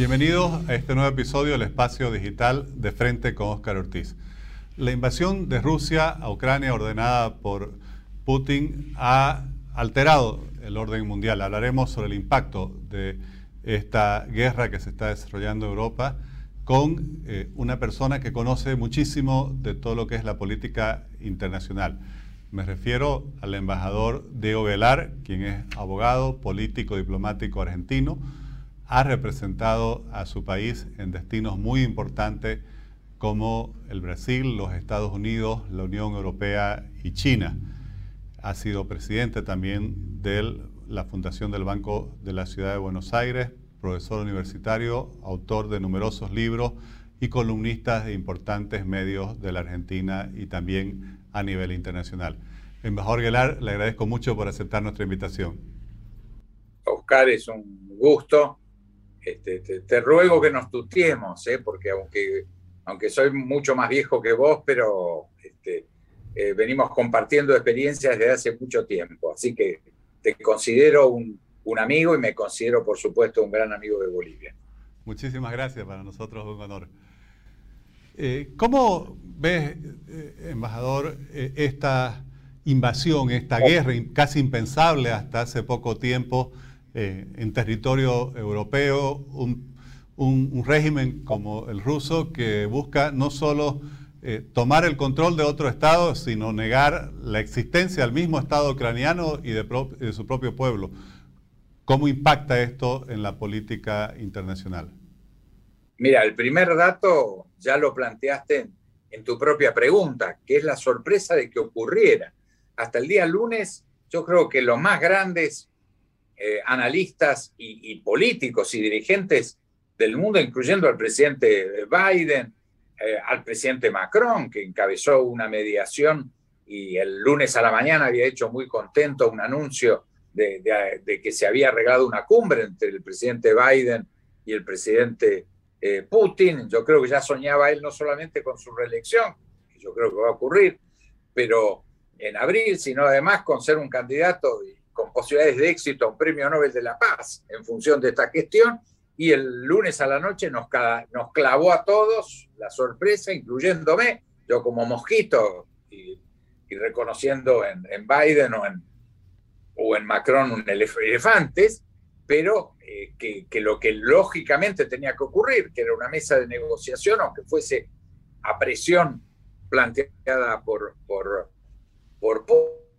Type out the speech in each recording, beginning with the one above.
Bienvenidos a este nuevo episodio del Espacio Digital de Frente con Óscar Ortiz. La invasión de Rusia a Ucrania ordenada por Putin ha alterado el orden mundial. Hablaremos sobre el impacto de esta guerra que se está desarrollando en Europa con eh, una persona que conoce muchísimo de todo lo que es la política internacional. Me refiero al embajador Diego Velar, quien es abogado, político, diplomático argentino, ha representado a su país en destinos muy importantes como el Brasil, los Estados Unidos, la Unión Europea y China. Ha sido presidente también de la Fundación del Banco de la Ciudad de Buenos Aires, profesor universitario, autor de numerosos libros y columnista de importantes medios de la Argentina y también a nivel internacional. Embajador Guelar, le agradezco mucho por aceptar nuestra invitación. Oscar, es un gusto este, te, ruego que nos tuteemos, ¿eh? porque aunque, aunque soy mucho más viejo que vos, pero este, eh, venimos compartiendo experiencias desde hace mucho tiempo. Así que te considero un, amigo y me considero, por supuesto, un gran amigo de Bolivia. Muchísimas gracias, para nosotros es un honor. Eh, ¿Cómo ves, embajador, esta invasión, esta oh. guerra casi impensable hasta hace poco tiempo? Eh, en territorio europeo, un, régimen como el ruso que busca no solo eh, tomar el control de otro Estado, sino negar la existencia del mismo Estado ucraniano y de, de su propio pueblo. ¿Cómo impacta esto en la política internacional? Mira, el primer dato ya lo planteaste en, tu propia pregunta, que es la sorpresa de que ocurriera. Hasta el día lunes, yo creo que los más grandes eh, analistas y, políticos y dirigentes del mundo, incluyendo al presidente Biden, eh, al presidente Macron, que encabezó una mediación y el lunes a la mañana había hecho muy contento un anuncio de, que se había arreglado una cumbre entre el presidente Biden y el presidente eh, Putin. Yo creo que ya soñaba él no solamente con su reelección, que yo creo que va a ocurrir, pero en abril, sino además con ser un candidato con posibilidades de éxito un premio Nobel de la Paz en función de esta cuestión. Y el lunes a la noche nos, clavó a todos la sorpresa, incluyéndome, yo como mosquito y, reconociendo en, Biden o en, Macron un elefantes, pero eh, que, lo que lógicamente tenía que ocurrir, que era una mesa de negociación, aunque fuese a presión planteada por, por, por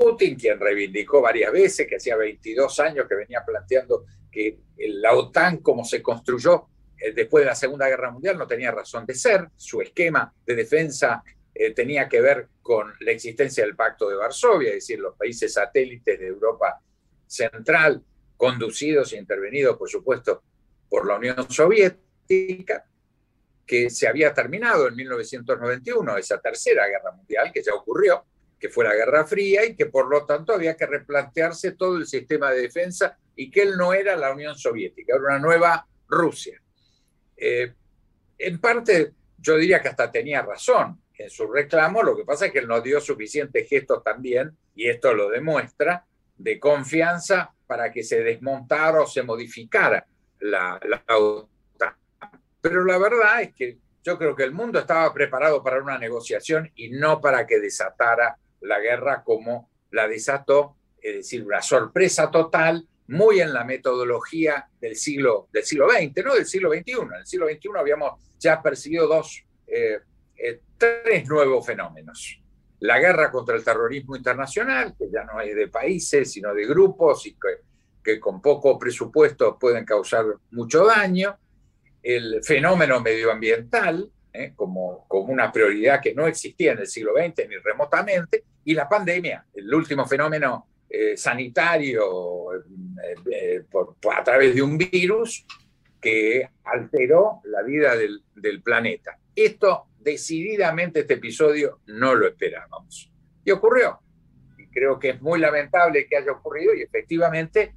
Putin, quien reivindicó varias veces que hacía 22 años que venía planteando que la OTAN, como se construyó eh, después de la Segunda Guerra Mundial, no tenía razón de ser. Su esquema de defensa eh, tenía que ver con la existencia del Pacto de Varsovia, es decir, los países satélites de Europa Central, conducidos e intervenidos, por supuesto, por la Unión Soviética, que se había terminado en 1991, esa tercera guerra mundial que ya ocurrió, que fue la Guerra Fría y que por lo tanto había que replantearse todo el sistema de defensa y que él no era la Unión Soviética, era una nueva Rusia. Eh, en parte yo diría que hasta tenía razón en su reclamo, lo que pasa es que él no dio suficientes gestos también, y esto lo demuestra, de confianza para que se desmontara o se modificara la, la OTAN. Pero la verdad es que yo creo que el mundo estaba preparado para una negociación y no para que desatara la guerra como la desató, es decir, una sorpresa total, muy en la metodología del siglo, del siglo XX, no del siglo XXI. En el siglo XXI habíamos ya percibido dos, eh, eh, tres nuevos fenómenos. La guerra contra el terrorismo internacional, que ya no es de países, sino de grupos y que, que con poco presupuesto pueden causar mucho daño. El fenómeno medioambiental, ¿eh? como, como una prioridad que no existía en el siglo XX ni remotamente, y la pandemia, el último fenómeno eh, sanitario eh, a través de un virus que alteró la vida del, del, planeta. Esto decididamente este episodio no lo esperábamos. Y ocurrió. Creo que es muy lamentable que haya ocurrido y efectivamente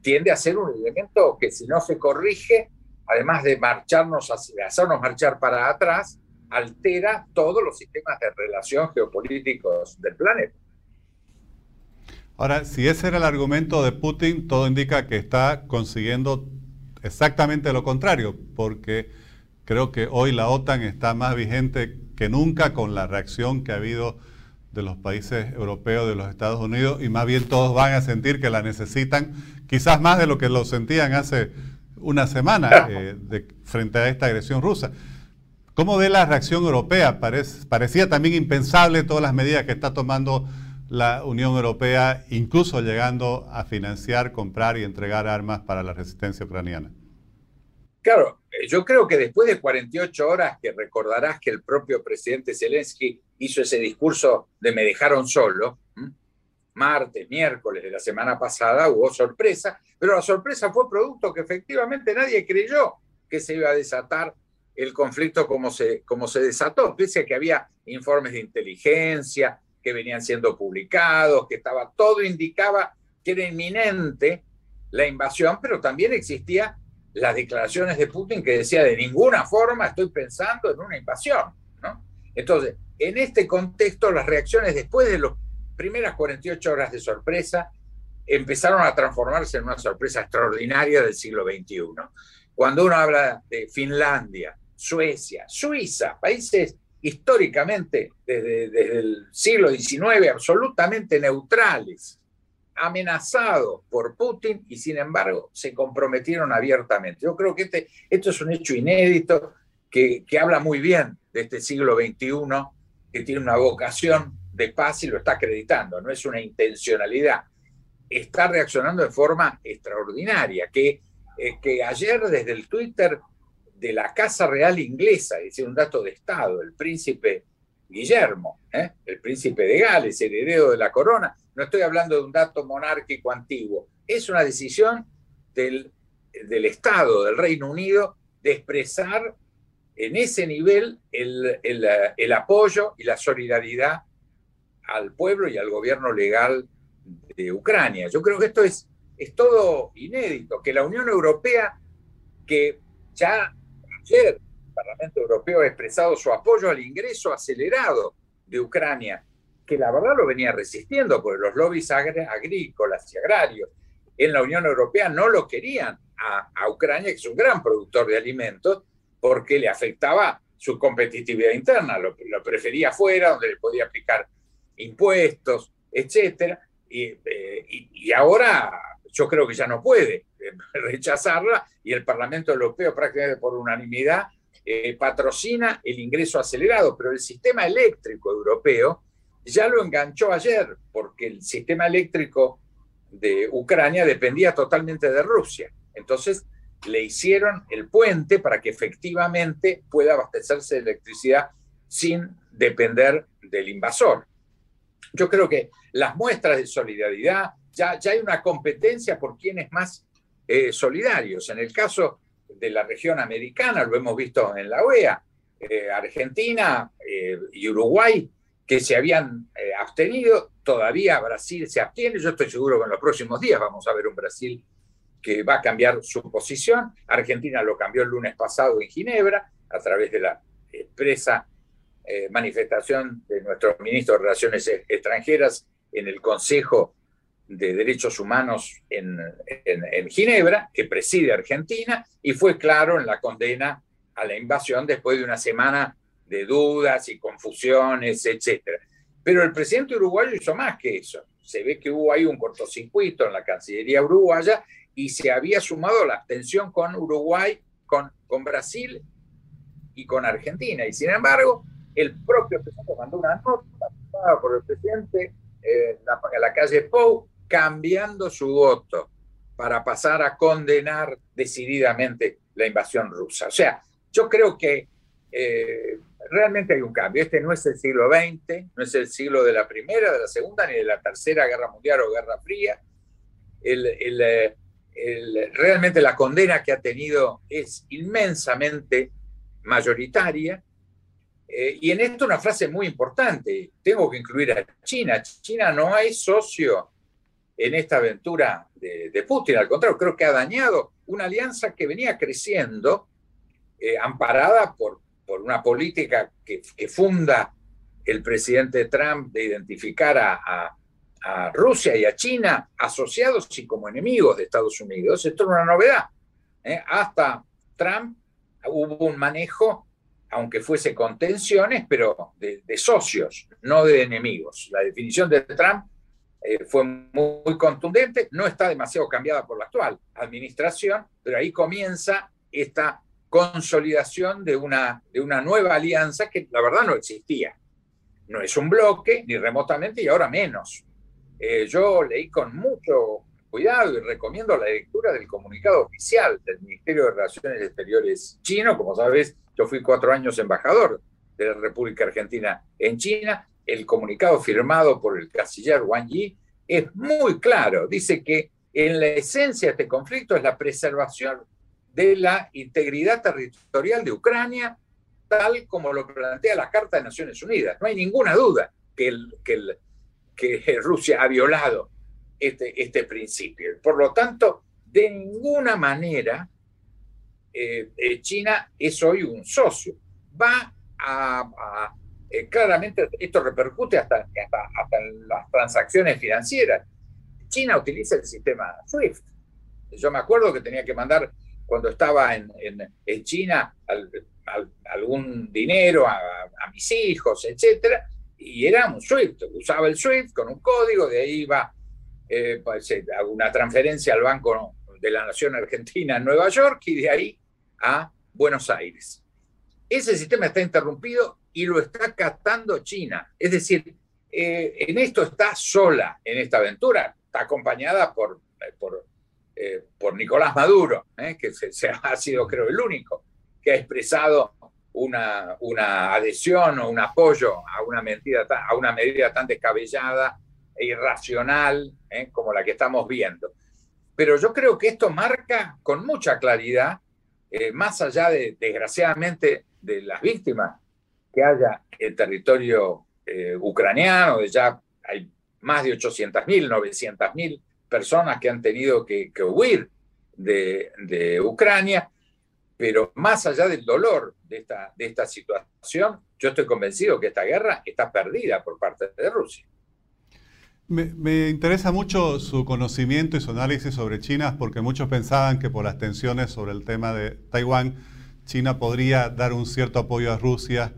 tiende a ser un elemento que si no se corrige además de marcharnos, hacernos marchar para atrás, altera todos los sistemas de relación geopolíticos del planeta. Ahora, si ese era el argumento de Putin, todo indica que está consiguiendo exactamente lo contrario, porque creo que hoy la OTAN está más vigente que nunca con la reacción que ha habido de los países europeos, de los Estados Unidos, y más bien todos van a sentir que la necesitan, quizás más de lo que lo sentían hace una semana eh, frente a esta agresión rusa. ¿Cómo ve la reacción europea? parecía también impensable todas las medidas que está tomando la Unión Europea, incluso llegando a financiar, comprar y entregar armas para la resistencia ucraniana. Claro, eh, yo creo que después de 48 horas, que recordarás que el propio presidente Zelensky hizo ese discurso de me dejaron solo, martes, miércoles de la semana pasada, hubo sorpresa, pero la sorpresa fue producto que efectivamente nadie creyó que se iba a desatar el conflicto como se, como se desató, pese a que había informes de inteligencia que venían siendo publicados, que estaba todo indicaba que era inminente la invasión, pero también existía las declaraciones de Putin que decía de ninguna forma estoy pensando en una invasión. Entonces, en este contexto, las reacciones después de las primeras 48 horas de sorpresa empezaron a transformarse en una sorpresa extraordinaria del siglo XXI. Cuando uno habla de Finlandia, Suecia, Suiza, países históricamente desde, el siglo XIX absolutamente neutrales, amenazados por Putin y sin embargo se comprometieron abiertamente. Yo creo que este, esto es un hecho inédito que, que habla muy bien de este siglo XXI, que tiene una vocación de paz y lo está acreditando, no es una intencionalidad. Está reaccionando de forma extraordinaria, que, eh, que ayer desde el Twitter de la Casa Real inglesa, es decir, un dato de Estado, el príncipe Guillermo, ¿eh? el príncipe de Gales, heredero de la corona, no estoy hablando de un dato monárquico antiguo, es una decisión del, del Estado, del Reino Unido, de expresar en ese nivel el, el, el, apoyo y la solidaridad al pueblo y al gobierno legal de Ucrania. Yo creo que esto es, es todo inédito, que la Unión Europea, que ya Ayer el Parlamento Europeo ha expresado su apoyo al ingreso acelerado de Ucrania, que la verdad lo venía resistiendo, porque los lobbies agrícolas y agrarios en la Unión Europea no lo querían a, Ucrania, que es un gran productor de alimentos, porque le afectaba su competitividad interna, lo, prefería fuera, donde le podía aplicar impuestos, etc. Eh, y, ahora yo creo que ya no puede rechazarla y el Parlamento Europeo prácticamente por unanimidad eh, patrocina el ingreso acelerado, pero el sistema eléctrico europeo ya lo enganchó ayer, porque el sistema eléctrico de Ucrania dependía totalmente de Rusia. Entonces le hicieron el puente para que efectivamente pueda abastecerse de electricidad sin depender del invasor. Yo creo que las muestras de solidaridad, ya, hay una competencia por quién es más eh, solidarios. En el caso de la región americana, lo hemos visto en la OEA, eh, Argentina eh, y Uruguay, que se habían abstenido, todavía Brasil se abstiene. Yo estoy seguro que en los próximos días vamos a ver un Brasil que va a cambiar su posición. Argentina lo cambió el lunes pasado en Ginebra a través de la expresa manifestación de nuestro ministro de Relaciones Extranjeras en el Consejo de Derechos Humanos en, Ginebra, que preside Argentina, y fue claro en la condena a la invasión después de una semana de dudas y confusiones, etc. Pero el presidente uruguayo hizo más que eso. Se ve que hubo ahí un cortocircuito en la Cancillería uruguaya y se había sumado la abstención con Uruguay, con Brasil y con Argentina. Y sin embargo, el propio presidente mandó una nota por el presidente eh, la, la calle Pou cambiando su voto para pasar a condenar decididamente la invasión rusa. O sea, yo creo que eh, realmente hay un cambio. Este no es el siglo XX, no es el siglo de la Primera, de la Segunda, ni de la Tercera Guerra Mundial o Guerra Fría. Eh, realmente la condena que ha tenido es inmensamente mayoritaria. Eh, y en esto una frase muy importante, tengo que incluir a China. China no es socio en esta aventura de, Putin. Al contrario, creo que ha dañado una alianza que venía creciendo, eh, amparada por, por una política que, funda el presidente Trump de identificar a, Rusia y a China asociados y como enemigos de Estados Unidos. Esto es una novedad. hasta Trump hubo un manejo, aunque fuese con tensiones, pero de, socios, no de enemigos. La definición de Trump fue muy, contundente, no está demasiado cambiada por la actual administración, pero ahí comienza esta consolidación de una, de una nueva alianza que la verdad no existía. No es un bloque, ni remotamente, y ahora menos. Eh, yo leí con mucho cuidado y recomiendo la lectura del comunicado oficial del Ministerio de Relaciones Exteriores chino. Como sabes, yo fui cuatro años embajador de la República Argentina en China. El comunicado firmado por el canciller Wang Yi es muy claro. Dice que en la esencia de este conflicto es la preservación de la integridad territorial de Ucrania, tal como lo plantea la Carta de Naciones Unidas. No hay ninguna duda que, que Rusia ha violado este, este principio. Por lo tanto, de ninguna manera eh, eh, China es hoy un socio. Va a, eh, claramente, esto repercute hasta, hasta, en las transacciones financieras. China utiliza el sistema SWIFT. Yo me acuerdo que tenía que mandar, cuando estaba en, en, China, algún dinero a, a, mis hijos, etcétera, y era un SWIFT, usaba el SWIFT con un código, de ahí iba eh, pues, eh, una transferencia al Banco de la Nación Argentina en Nueva York y de ahí a Buenos Aires. Ese sistema está interrumpido y lo está captando China. Es decir, eh, en esto está sola en esta aventura, está acompañada por, por, por Nicolás Maduro, que se, ha sido creo el único que ha expresado una, una adhesión o un apoyo a una, medida, a una medida tan descabellada e irracional ¿eh? como la que estamos viendo. Pero yo creo que esto marca con mucha claridad, eh, más allá de, desgraciadamente, de las víctimas que haya en territorio eh, ucraniano, de ya hay más de 800.000, 900.000 personas que han tenido que, huir de, Ucrania, pero más allá del dolor de esta, de esta situación, yo estoy convencido que esta guerra está perdida por parte de Rusia. Me, interesa mucho su conocimiento y su análisis sobre China, porque muchos pensaban que por las tensiones sobre el tema de Taiwán, China podría dar un cierto apoyo a Rusia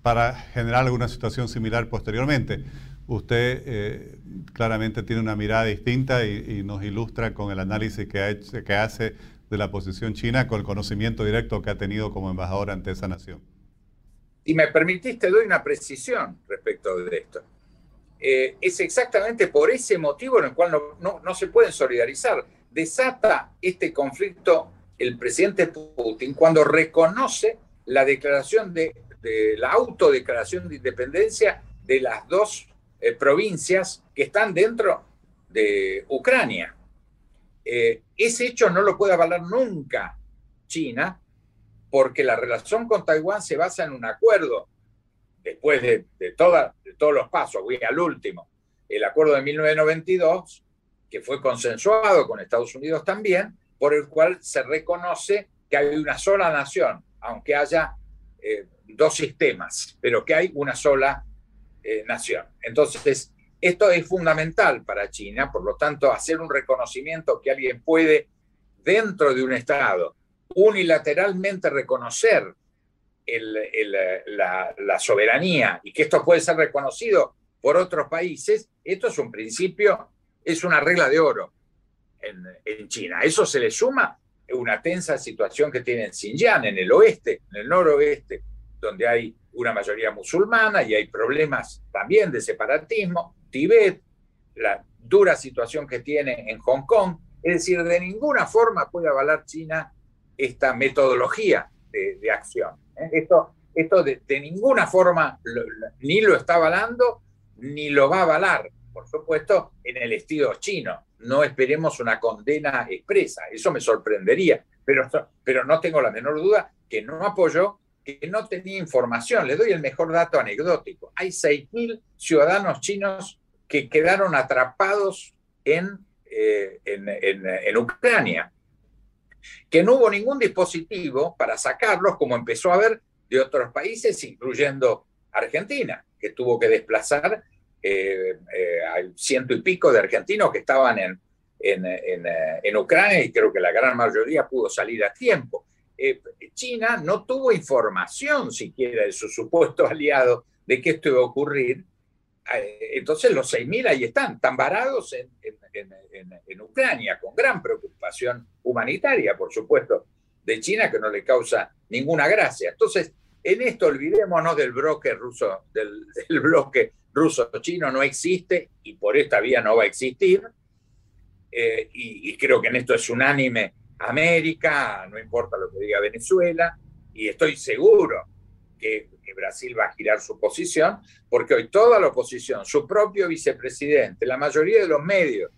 para generar alguna situación similar posteriormente. Usted eh, claramente tiene una mirada distinta y, nos ilustra con el análisis que, que hace de la posición china con el conocimiento directo que ha tenido como embajador ante esa nación. Y me permitiste, doy una precisión respecto de esto. Eh, es exactamente por ese motivo en el cual no, se pueden solidarizar. Desata este conflicto el presidente Putin cuando reconoce la declaración de, la autodeclaración de independencia de las dos eh, provincias que están dentro de Ucrania. Eh, ese hecho no lo puede avalar nunca China, porque la relación con Taiwán se basa en un acuerdo, después de, todos los pasos, voy al último, el acuerdo de 1992, que fue consensuado con Estados Unidos también, por el cual se reconoce que hay una sola nación, aunque haya eh, dos sistemas, pero que hay una sola eh, nación. Entonces, esto es fundamental para China, por lo tanto, hacer un reconocimiento que alguien puede, dentro de un Estado, unilateralmente reconocer la, soberanía y que esto puede ser reconocido por otros países, esto es un principio, es una regla de oro en, en China. Eso se le suma una tensa situación que tiene en Xinjiang, en el oeste, en el noroeste, donde hay una mayoría musulmana y hay problemas también de separatismo, Tibet, la dura situación que tiene en Hong Kong. Es decir, de ninguna forma puede avalar China esta metodología de, acción. Esto, esto de, ninguna forma ni lo está avalando ni lo va a avalar, por supuesto, en el estilo chino. No esperemos una condena expresa, eso me sorprendería, pero, pero no tengo la menor duda que no apoyó que no tenía información. Le doy el mejor dato anecdótico. Hay 6.000 ciudadanos chinos que quedaron atrapados en, eh, en, Ucrania, que no hubo ningún dispositivo para sacarlos, como empezó a haber de otros países, incluyendo Argentina, que tuvo que desplazar eh, eh, al ciento y pico de argentinos que estaban en, en, Ucrania y creo que la gran mayoría pudo salir a tiempo. Eh, China no tuvo información siquiera de su supuesto aliado de que esto iba a ocurrir. Eh, entonces los 6.000 ahí están, tan varados en, Ucrania, con gran preocupación humanitaria, por supuesto, de China, que no le causa ninguna gracia. Entonces, en esto olvidémonos del bloque ruso, del, del bloque ruso-chino no existe y por esta vía no va a existir. Eh, y, creo que en esto es unánime América, no importa lo que diga Venezuela, y estoy seguro que, Brasil va a girar su posición, porque hoy toda la oposición, su propio vicepresidente, la mayoría de los medios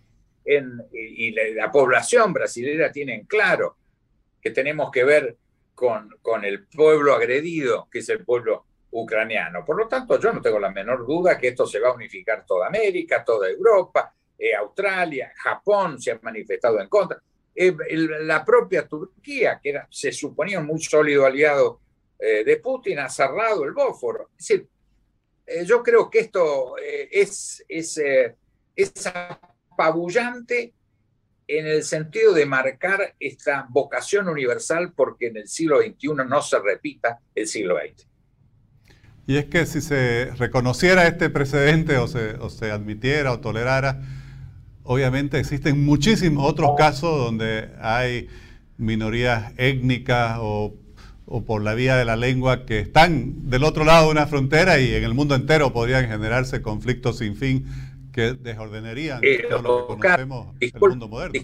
y, la, población brasileña tienen claro que tenemos que ver con, con el pueblo agredido, que es el pueblo ucraniano. Por lo tanto, yo no tengo la menor duda que esto se va a unificar toda América, toda Europa, eh, Australia, Japón se han manifestado en contra. Eh, la propia Turquía, que era, se suponía un muy sólido aliado eh, de Putin, ha cerrado el Bósforo. Es decir, yo creo que esto es, es, es apabullante en el sentido de marcar esta vocación universal porque en el siglo XXI no se repita el siglo XX. Y es que si se reconociera este precedente o se, o se admitiera o tolerara, obviamente existen muchísimos otros casos donde hay minorías étnicas o, por la vía de la lengua que están del otro lado de una frontera y en el mundo entero podrían generarse conflictos sin fin que desordenarían eh, todo lo que conocemos el mundo moderno.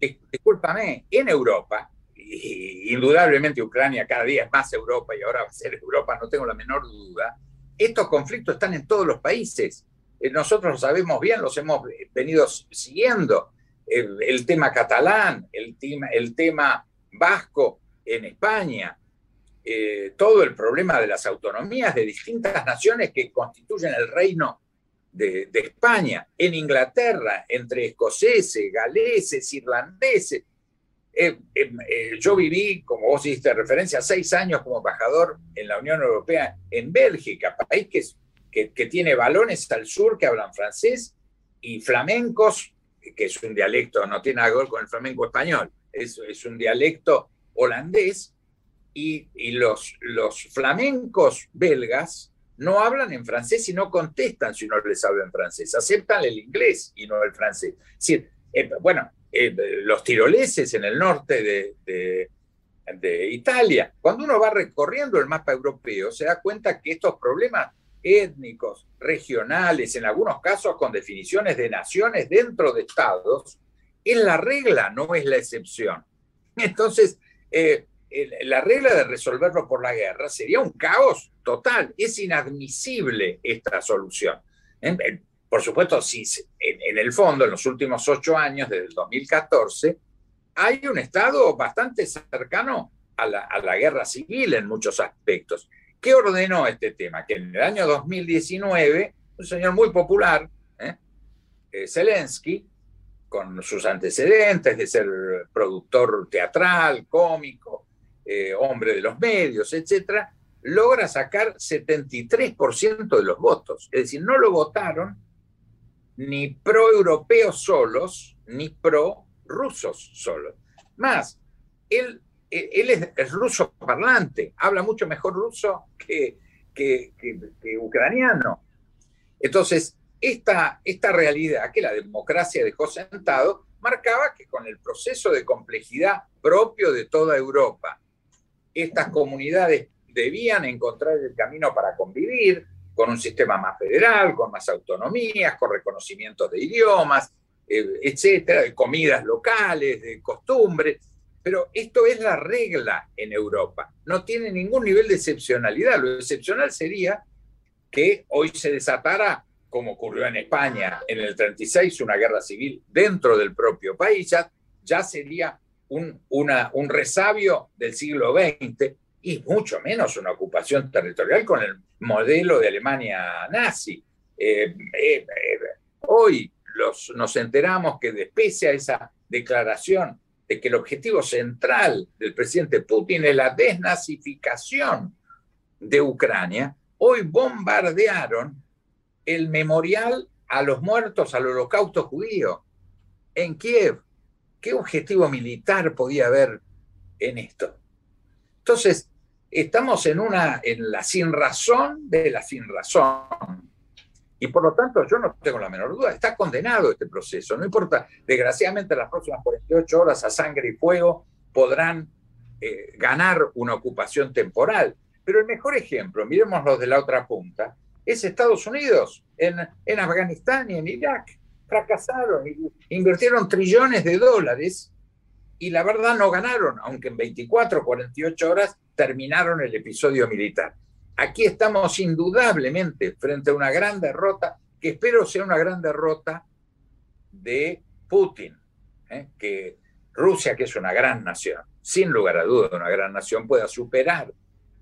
discúlpame, en Europa, indudablemente Ucrania cada día es más Europa y ahora va a ser Europa, no tengo la menor duda, estos conflictos están en todos los países eh, nosotros lo sabemos bien, los hemos venido siguiendo. El, tema catalán, el tema, el tema vasco en España, eh, todo el problema de las autonomías de distintas naciones que constituyen el reino de, España, en Inglaterra, entre escoceses, galeses, irlandeses. Eh, yo viví, como vos hiciste referencia, seis años como embajador en la Unión Europea en Bélgica, país que es que, tiene balones al sur que hablan francés y flamencos, que es un dialecto, no tiene que ver con el flamenco español, es, es un dialecto holandés, y, y, los, los flamencos belgas no hablan en francés y no contestan si uno les habla en francés, aceptan el inglés y no el francés. Eh, bueno, eh, los tiroleses en el norte de, de, de Italia, cuando uno va recorriendo el mapa europeo, se da cuenta que estos problemas étnicos, regionales, en algunos casos con definiciones de naciones dentro de estados, es la regla, no es la excepción. Entonces, eh, la regla de resolverlo por la guerra sería un caos total. Es inadmisible esta solución. Por supuesto, si en, el fondo, en los últimos ocho años, desde el 2014, hay un Estado bastante cercano a la, a la guerra civil en muchos aspectos. ¿Qué ordenó este tema? Que en el año 2019, un señor muy popular, ¿eh? Eh, Zelensky, con sus antecedentes de ser productor teatral, cómico, eh, hombre de los medios, etc., logra sacar 73% de los votos. Es decir, no lo votaron ni pro-europeos solos, ni pro-rusos solos. Más, él eh, es, ruso parlante, habla mucho mejor ruso que, que, ucraniano. Entonces, esta, esta realidad que la democracia dejó sentado marcaba que con el proceso de complejidad propio de toda Europa, estas comunidades debían encontrar el camino para convivir con un sistema más federal, con más autonomías, con reconocimientos de idiomas, eh, etcétera, de comidas locales, de costumbres. Pero esto es la regla en Europa. No tiene ningún nivel de excepcionalidad. Lo excepcional sería que hoy se desatara, como ocurrió en España en el 36, una guerra civil dentro del propio país. Ya, sería un, un resabio del siglo XX y mucho menos una ocupación territorial con el modelo de Alemania nazi. Eh, eh, eh, hoy los, nos enteramos que a esa declaración de que el objetivo central del presidente Putin es la desnazificación de Ucrania, hoy bombardearon el memorial a los muertos al holocausto judío en Kiev. ¿Qué objetivo militar podía haber en esto? Entonces, estamos en una, en la sin razón de la sin razón. Y por lo tanto, yo no tengo la menor duda, está condenado este proceso. No importa, desgraciadamente, las próximas 48 horas a sangre y fuego podrán eh, ganar una ocupación temporal. Pero el mejor ejemplo, miremos los de la otra punta, es Estados Unidos, en, en Afganistán y en Irak. Fracasaron, invirtieron trillones de dólares y la verdad no ganaron, aunque en 24, 48 horas terminaron el episodio militar. Aquí estamos indudablemente frente a una gran derrota, que espero sea una gran derrota de Putin, ¿eh? que Rusia, que es una gran nación, sin lugar a dudas una gran nación, pueda superar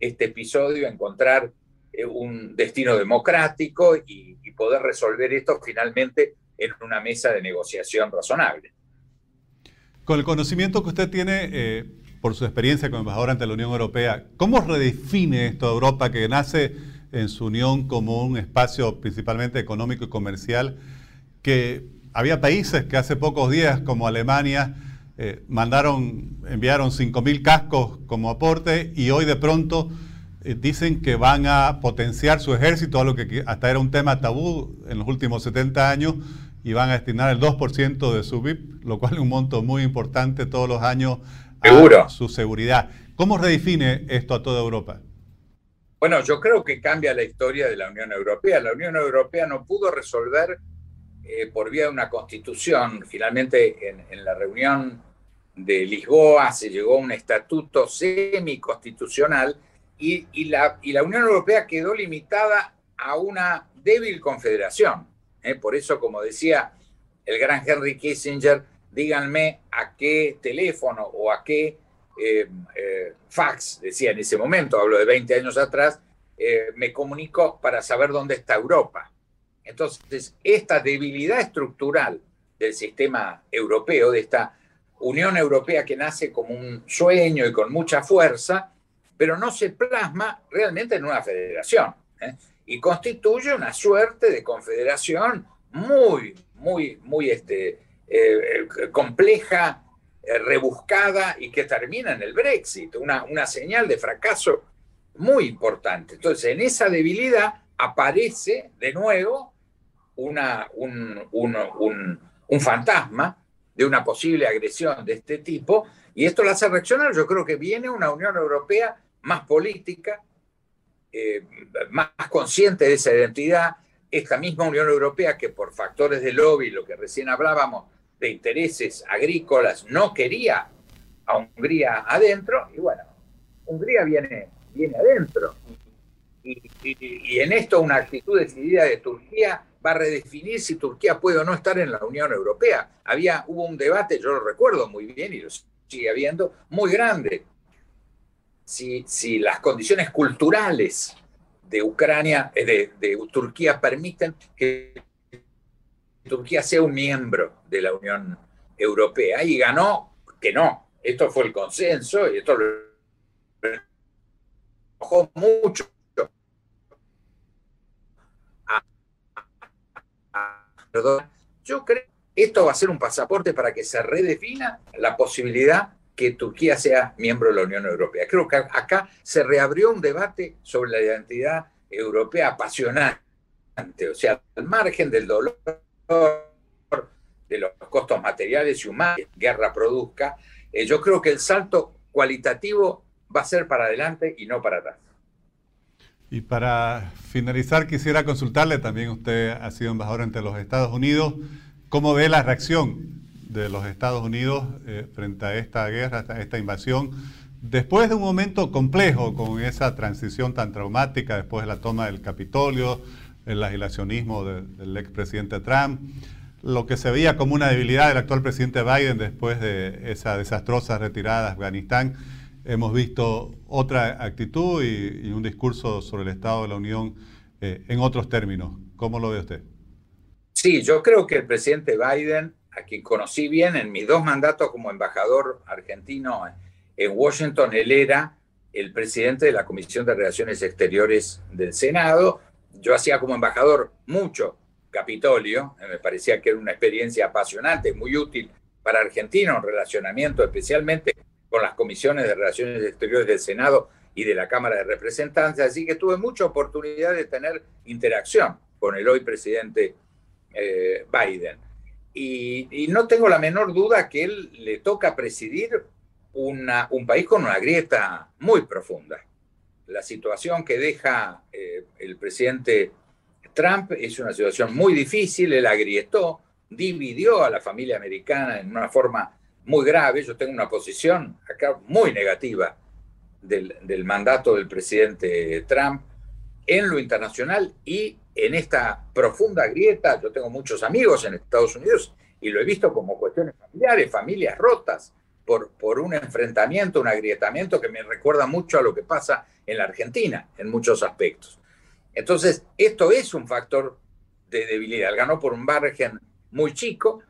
este episodio, encontrar eh, un destino democrático y poder resolver esto finalmente en una mesa de negociación razonable. Con el conocimiento que usted tiene eh, por su experiencia como embajador ante la Unión Europea, ¿cómo redefine esto Europa que nace en su unión como un espacio principalmente económico y comercial, que había países que hace pocos días, como Alemania, eh, mandaron, enviaron 5.000 cascos como aporte y hoy de pronto eh, dicen que van a potenciar su ejército, algo que hasta era un tema tabú en los últimos 70 años, y van a destinar el 2% de su BIP, lo cual es un monto muy importante todos los años a su seguridad. ¿Cómo redefine esto a toda Europa? Bueno, yo creo que cambia la historia de la Unión Europea. La Unión Europea no pudo resolver eh, por vía de una constitución. Finalmente, en, la reunión de Lisboa se llegó a un estatuto semiconstitucional y, y, la, y la Unión Europea quedó limitada a una débil confederación. ¿Eh? Por eso, como decía el gran Henry Kissinger, díganme a qué teléfono o a qué eh, eh, fax, decía en ese momento, hablo de 20 años atrás, me comunico para saber dónde está Europa. Entonces, esta debilidad estructural del sistema europeo, de esta Unión Europea que nace como un sueño y con mucha fuerza, pero no se plasma realmente en una federación y constituye una suerte de confederación muy, muy, muy este, eh, compleja, eh, rebuscada y que termina en el Brexit, una, una señal de fracaso muy importante. Entonces, en esa debilidad aparece de nuevo una, un, un, fantasma de una posible agresión de este tipo, y esto la hace reaccionar. Yo creo que viene una Unión Europea más política, eh, más consciente de esa identidad, esta misma Unión Europea que por factores de lobby, lo que recién hablábamos, de intereses agrícolas, no quería a Hungría adentro, y bueno, Hungría viene, viene adentro. Y, y, en esto una actitud decidida de Turquía va a redefinir si Turquía puede o no estar en la Unión Europea. Había, hubo un debate, yo lo recuerdo muy bien y lo sigue habiendo, muy grande si, las condiciones culturales de Ucrania, eh, de, Turquía, permiten que Turquía sea un miembro de la Unión Europea. Y ganó que no. Esto fue el consenso y esto lo enojó mucho. Yo creo que esto va a ser un pasaporte para que se redefina la posibilidad que Turquía sea miembro de la Unión Europea. Creo que acá se reabrió un debate sobre la identidad europea apasionante, o sea, al margen del dolor, de los costos materiales y humanos que la guerra produzca, eh, yo creo que el salto cualitativo va a ser para adelante y no para atrás. Y para finalizar, quisiera consultarle, también usted ha sido embajador entre los Estados Unidos, ¿cómo ve la reacción de los Estados Unidos eh, frente a esta guerra, a esta invasión, después de un momento complejo con esa transición tan traumática, después de la toma del Capitolio, el aislacionismo del expresidente Trump, lo que se veía como una debilidad del actual presidente Biden después de esa desastrosa retirada de Afganistán, hemos visto otra actitud y, un discurso sobre el Estado de la Unión eh, en otros términos. ¿Cómo lo ve usted? Sí, yo creo que el presidente Biden a quien conocí bien en mis dos mandatos como embajador argentino en Washington, él era el presidente de la Comisión de Relaciones Exteriores del Senado. Yo hacía como embajador mucho Capitolio, me parecía que era una experiencia apasionante, muy útil para Argentina un relacionamiento especialmente con las comisiones de Relaciones Exteriores del Senado y de la Cámara de Representantes, así que tuve mucha oportunidad de tener interacción con el hoy presidente eh, Biden. Y, no tengo la menor duda que él le toca presidir una, un país con una grieta muy profunda. La situación que deja eh, el presidente Trump es una situación muy difícil, él agrietó, dividió a la familia americana en una forma muy grave. Yo tengo una posición acá muy negativa del, del mandato del presidente Trump en lo internacional y en esta profunda grieta. Yo tengo muchos amigos en Estados Unidos y lo he visto como cuestiones familiares, familias rotas por, por un enfrentamiento, un agrietamiento que me recuerda mucho a lo que pasa en la Argentina en muchos aspectos. Entonces, esto es un factor de debilidad. Ganó por un margen muy chico.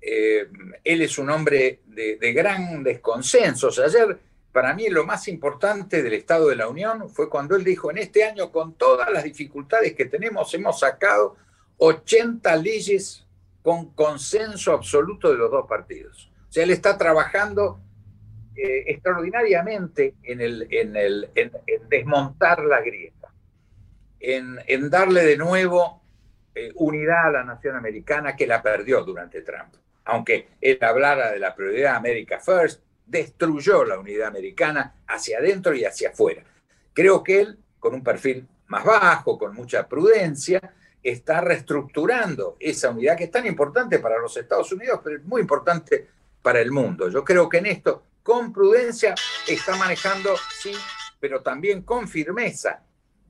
Eh, él es un hombre de, de grandes consensos. Ayer, para mí, lo más importante del Estado de la Unión fue cuando él dijo, en este año, con todas las dificultades que tenemos, hemos sacado 80 leyes con consenso absoluto de los dos partidos. O sea, él está trabajando eh, extraordinariamente en, el, en, el, en, desmontar la grieta, en, darle de nuevo eh, unidad a la nación americana que la perdió durante Trump. Aunque él hablara de la prioridad America First, destruyó la unidad americana hacia adentro y hacia afuera. Creo que él, con un perfil más bajo, con mucha prudencia, está reestructurando esa unidad que es tan importante para los Estados Unidos, pero muy importante para el mundo. Yo creo que en esto, con prudencia, está manejando, sí, pero también con firmeza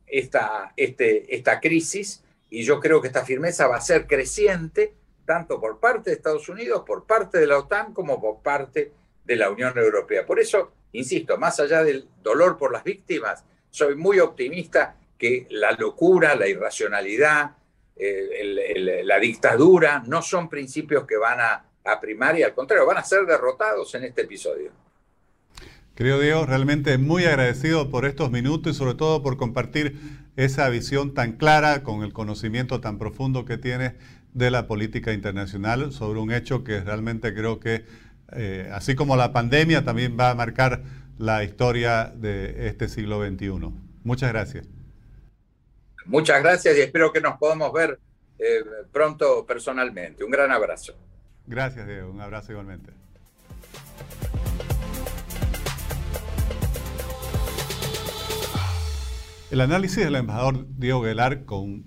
esta, este, esta crisis y yo creo que esta firmeza va a ser creciente tanto por parte de Estados Unidos, por parte de la OTAN, como por parte de la Unión Europea. Por eso, insisto, más allá del dolor por las víctimas, soy muy optimista que la locura, la irracionalidad, eh, la dictadura no son principios que van a a primaria, al contrario, van a ser derrotados en este episodio. Querido Diego, realmente muy agradecido por estos minutos y sobre todo por compartir esa visión tan clara con el conocimiento tan profundo que tiene de la política internacional sobre un hecho que realmente creo que, eh, así como la pandemia, también va a marcar la historia de este siglo XXI. Muchas gracias. Muchas gracias y espero que nos podamos ver eh, pronto personalmente. Un gran abrazo. Gracias, Diego. Un abrazo igualmente. El análisis del embajador Diego Guelar, con,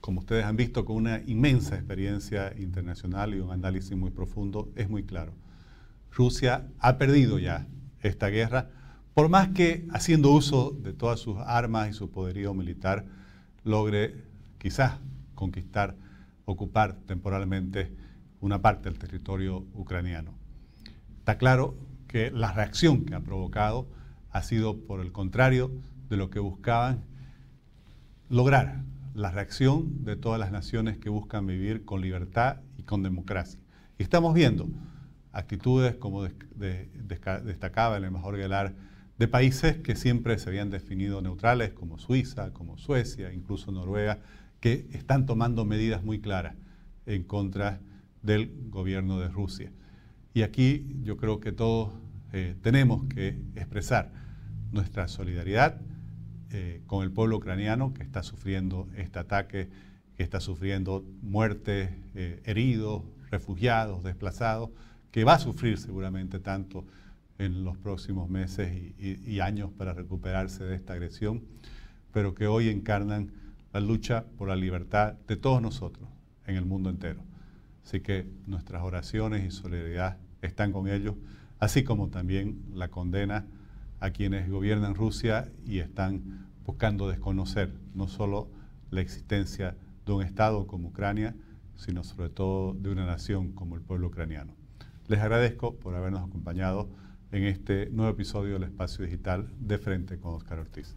como ustedes han visto, con una inmensa experiencia internacional y un análisis muy profundo, es muy claro. Rusia ha perdido ya esta guerra, por más que haciendo uso de todas sus armas y su poderío militar, logre quizás conquistar, ocupar temporalmente una parte del territorio ucraniano. Está claro que la reacción que ha provocado ha sido por el contrario de lo que buscaban lograr, la reacción de todas las naciones que buscan vivir con libertad y con democracia. Y estamos viendo actitudes, como destacaba el embajador Gelar, de países que siempre se habían definido neutrales, como Suiza, como Suecia, incluso Noruega, que están tomando medidas muy claras en contra de del gobierno de Rusia. Y aquí yo creo que todos eh, tenemos que expresar nuestra solidaridad eh, con el pueblo ucraniano que está sufriendo este ataque, que está sufriendo muertes, eh, heridos, refugiados, desplazados, que va a sufrir seguramente tanto en los próximos meses y años para recuperarse de esta agresión, pero que hoy encarnan la lucha por la libertad de todos nosotros en el mundo entero. Así que nuestras oraciones y solidaridad están con ellos, así como también la condena a quienes gobiernan Rusia y están buscando desconocer no solo la existencia de un Estado como Ucrania, sino sobre todo de una nación como el pueblo ucraniano. Les agradezco por habernos acompañado en este nuevo episodio del Espacio Digital de Frente con Oscar Ortiz.